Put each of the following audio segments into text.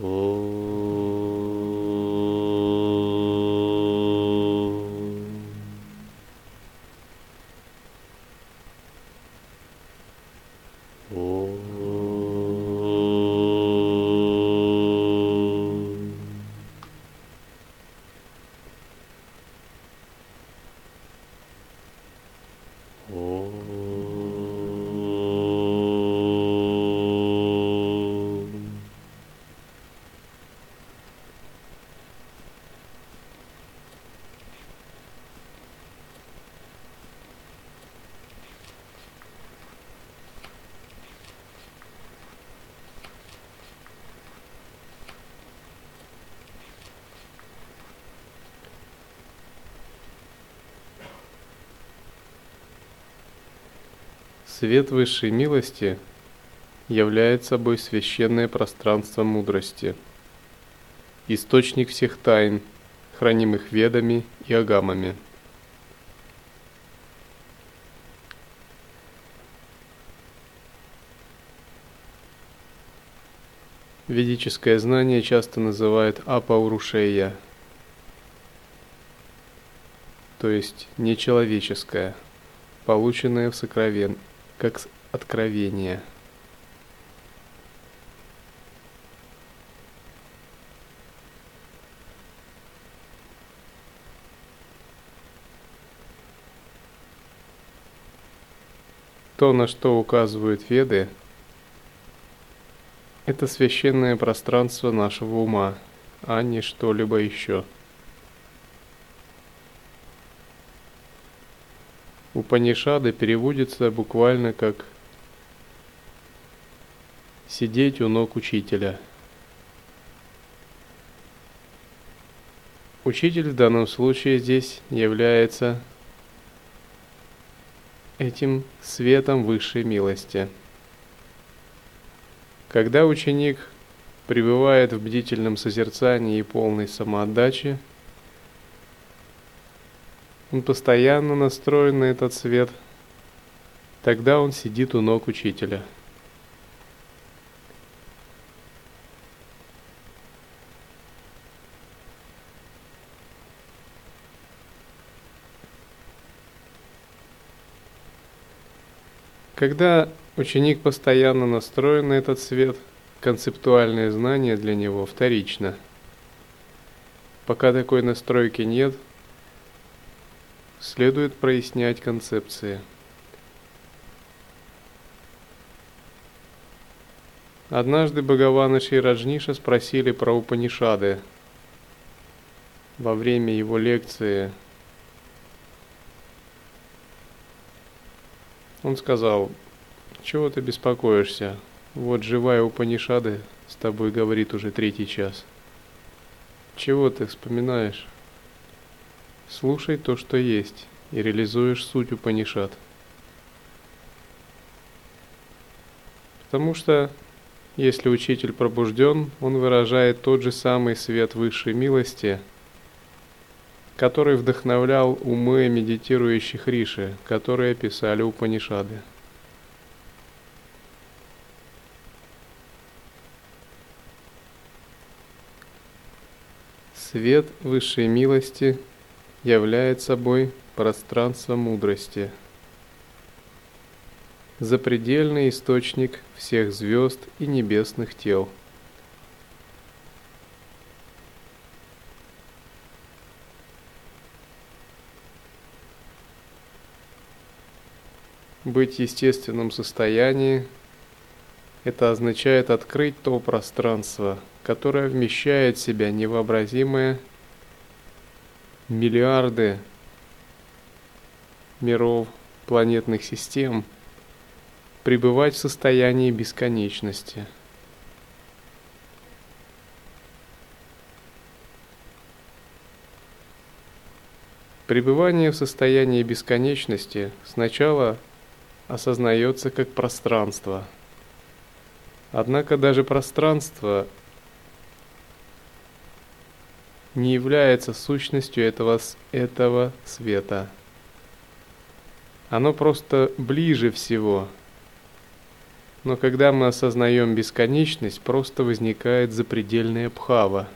Oh. Свет высшей милости является собой священное пространство мудрости, источник всех тайн, хранимых ведами и агамами. Ведическое знание часто называют апаурушея, то есть нечеловеческое, полученное в сокровен как откровение. То, на что указывают Веды, это священное пространство нашего ума, а не что-либо еще. Упанишады переводится буквально как «сидеть у ног учителя». Учитель в данном случае здесь является этим светом высшей милости. Когда ученик пребывает в бдительном созерцании и полной самоотдаче – он постоянно настроен на этот свет. Тогда он сидит у ног учителя. Когда ученик постоянно настроен на этот свет, концептуальное знание для него вторично. Пока такой настройки нет – следует прояснять концепции. Однажды Бхагавана Шираджниша спросили про Упанишады во время его лекции. Он сказал, чего ты беспокоишься? Вот живая Упанишады с тобой говорит уже третий час. Чего ты вспоминаешь? Слушай то, что есть, и реализуешь суть Упанишат. Потому что, если учитель пробужден, он выражает тот же самый свет высшей милости, который вдохновлял умы медитирующих риши, которые писали Упанишады. Свет высшей милости – являет собой пространство мудрости, запредельный источник всех звезд и небесных тел. Быть в естественном состоянии – это означает открыть то пространство, которое вмещает в себя невообразимое миллиарды миров, планетных систем пребывать в состоянии бесконечности. Пребывание в состоянии бесконечности сначала осознается как пространство. Однако даже пространство не является сущностью этого, этого света. Оно просто ближе всего. но когда мы осознаем бесконечность, просто возникает запредельная пхава.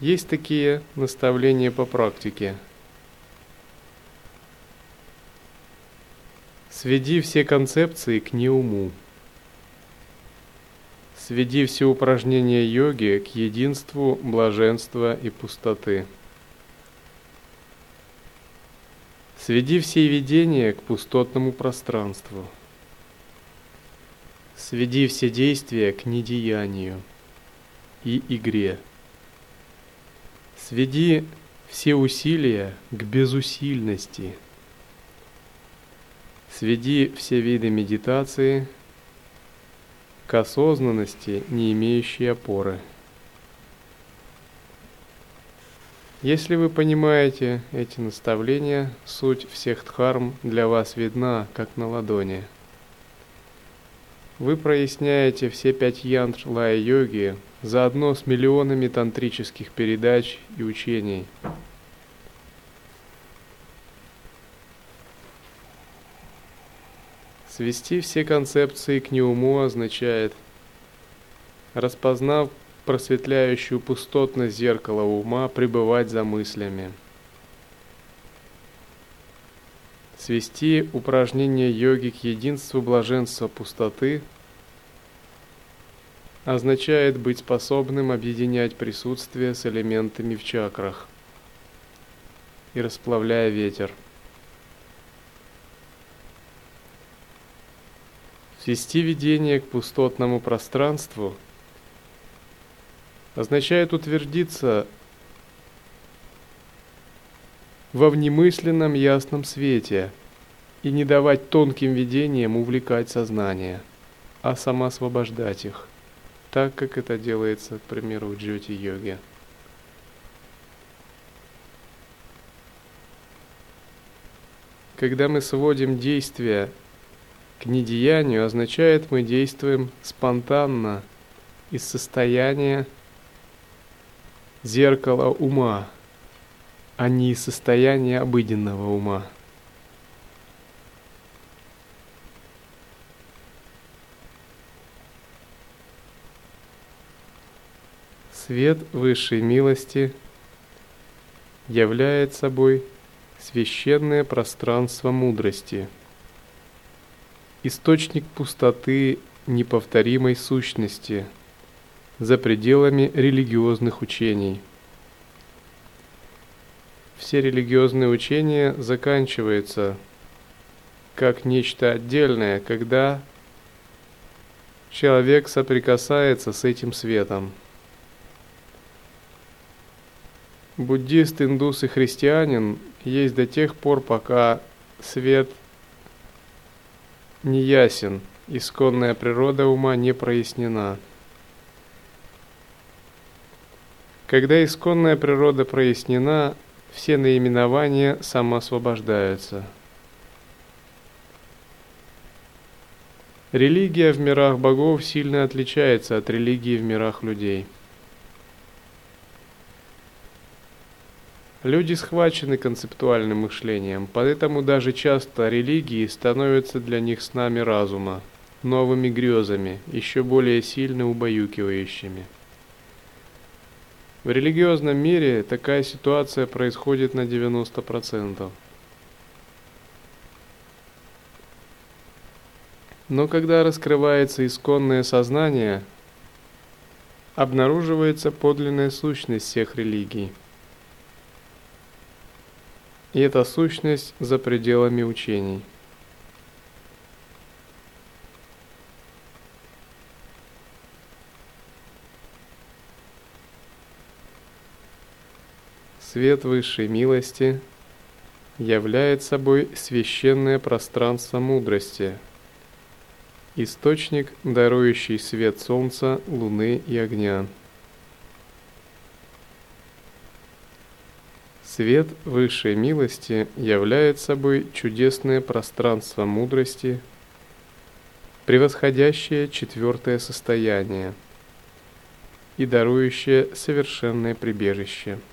Есть такие наставления по практике. Сведи все концепции к неуму. Сведи все упражнения йоги к единству, блаженства и пустоты. Сведи все видения к пустотному пространству. Сведи все действия к недеянию и игре. Сведи все усилия к безусильности. Сведи все виды медитации к осознанности, не имеющей опоры. Если вы понимаете эти наставления, суть всех дхарм для вас видна, как на ладони. Вы проясняете все пять янтр лая-йоги заодно с миллионами тантрических передач и учений. Свести все концепции к неуму означает, распознав просветляющую пустотность зеркала ума пребывать за мыслями. Свести упражнение йоги к единству блаженства пустоты означает быть способным объединять присутствие с элементами в чакрах и расплавляя ветер. Свести видение к пустотному пространству – означает утвердиться во внемысленном ясном свете и не давать тонким видениям увлекать сознание, а самоосвобождать их, так как это делается, к примеру, в джоти-йоге. Когда мы сводим действия к недеянию, означает мы действуем спонтанно из состояния зеркало ума, а не состояние обыденного ума. Свет высшей милости являет собой священное пространство мудрости, источник пустоты неповторимой сущности – за пределами религиозных учений. Все религиозные учения заканчиваются как нечто отдельное, когда человек соприкасается с этим светом. Буддист, индус и христианин есть до тех пор, пока свет не ясен, исконная природа ума не прояснена. Когда исконная природа прояснена, все наименования самоосвобождаются. Религия в мирах богов сильно отличается от религии в мирах людей. Люди схвачены концептуальным мышлением, поэтому даже часто религии становятся для них снами разума, новыми грезами, еще более сильно убаюкивающими. В религиозном мире такая ситуация происходит на 90%. Но когда раскрывается исконное сознание, обнаруживается подлинная сущность всех религий. И эта сущность за пределами учений – свет высшей милости являет собой священное пространство мудрости, источник, дарующий свет солнца, луны и огня. Свет высшей милости являет собой чудесное пространство мудрости, превосходящее четвертое состояние и дарующее совершенное прибежище –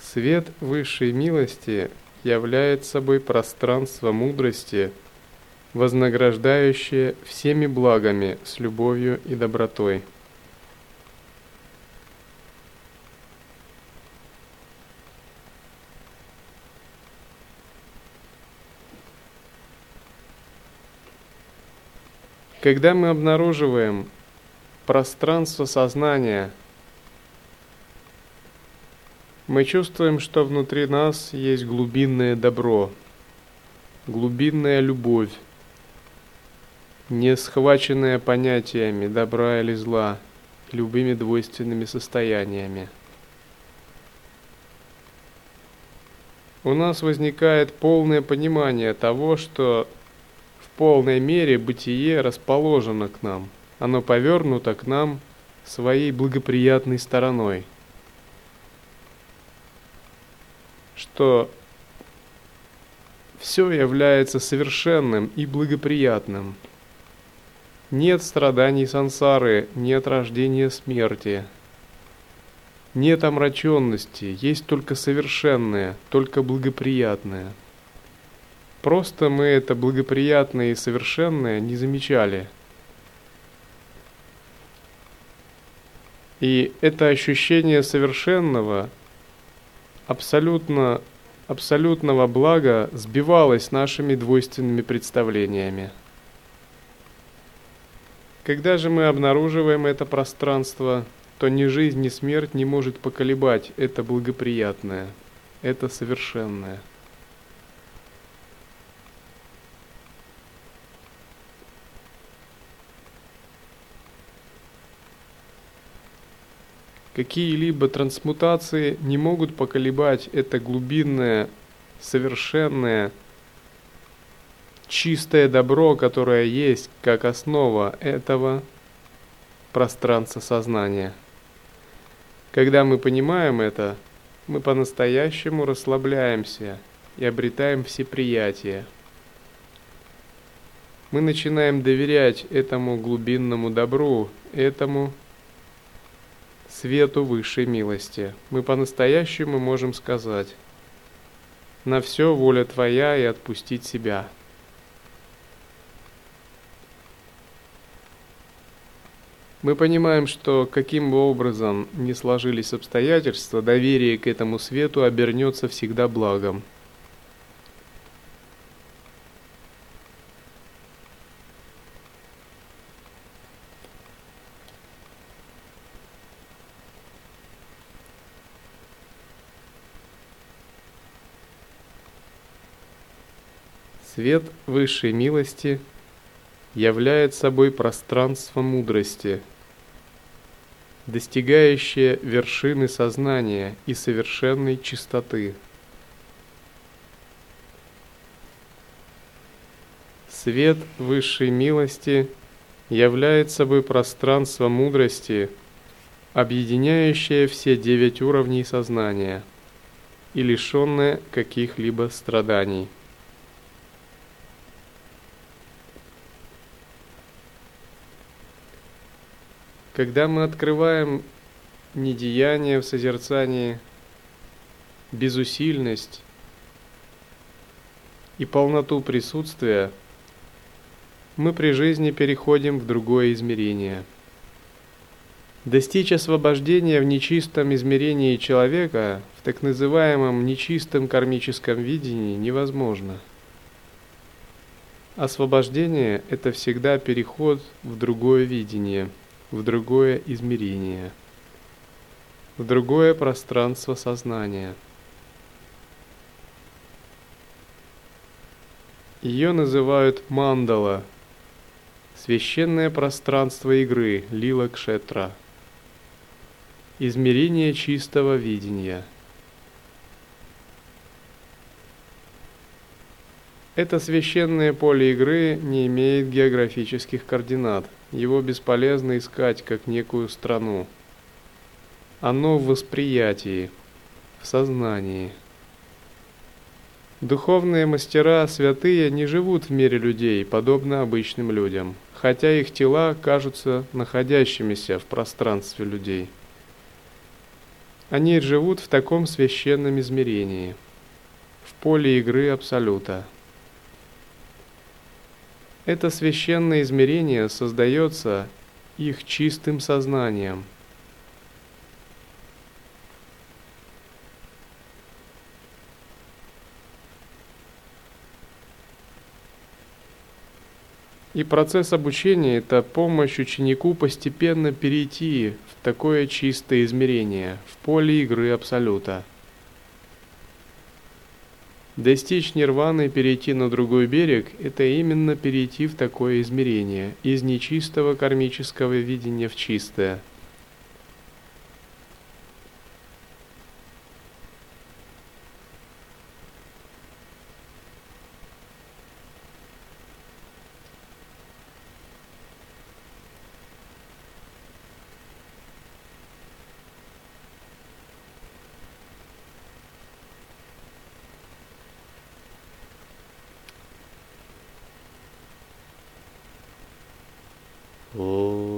Свет высшей милости являет собой пространство мудрости, вознаграждающее всеми благами с любовью и добротой. Когда мы обнаруживаем пространство сознания, мы чувствуем, что внутри нас есть глубинное добро, глубинная любовь, не схваченная понятиями добра или зла, любыми двойственными состояниями. У нас возникает полное понимание того, что полной мере бытие расположено к нам, оно повернуто к нам своей благоприятной стороной. Что все является совершенным и благоприятным. Нет страданий сансары, нет рождения смерти, нет омраченности, есть только совершенное, только благоприятное – Просто мы это благоприятное и совершенное не замечали. И это ощущение совершенного, абсолютно, абсолютного блага сбивалось нашими двойственными представлениями. Когда же мы обнаруживаем это пространство, то ни жизнь, ни смерть не может поколебать это благоприятное, это совершенное. Какие-либо трансмутации не могут поколебать это глубинное, совершенное, чистое добро, которое есть как основа этого пространства сознания. Когда мы понимаем это, мы по-настоящему расслабляемся и обретаем всеприятие. Мы начинаем доверять этому глубинному добру, этому свету высшей милости, мы по-настоящему можем сказать «На все воля Твоя и отпустить себя». Мы понимаем, что каким бы образом ни сложились обстоятельства, доверие к этому свету обернется всегда благом – Свет высшей милости являет собой пространство мудрости, достигающее вершины сознания и совершенной чистоты. Свет высшей милости являет собой пространство мудрости, объединяющее все девять уровней сознания и лишенное каких-либо страданий. Когда мы открываем недеяние в созерцании, безусильность и полноту присутствия, мы при жизни переходим в другое измерение. Достичь освобождения в нечистом измерении человека, в так называемом нечистом кармическом видении, невозможно. Освобождение – это всегда переход в другое видение – в другое измерение, в другое пространство сознания. Ее называют мандала, священное пространство игры, лила кшетра, измерение чистого видения – Это священное поле игры не имеет географических координат. Его бесполезно искать как некую страну. Оно в восприятии, в сознании. Духовные мастера, святые, не живут в мире людей, подобно обычным людям, хотя их тела кажутся находящимися в пространстве людей. Они живут в таком священном измерении, в поле игры Абсолюта. Это священное измерение создается их чистым сознанием – И процесс обучения – это помощь ученику постепенно перейти в такое чистое измерение, в поле игры Абсолюта. Достичь нирваны и перейти на другой берег – это именно перейти в такое измерение, из нечистого кармического видения в чистое – Oh.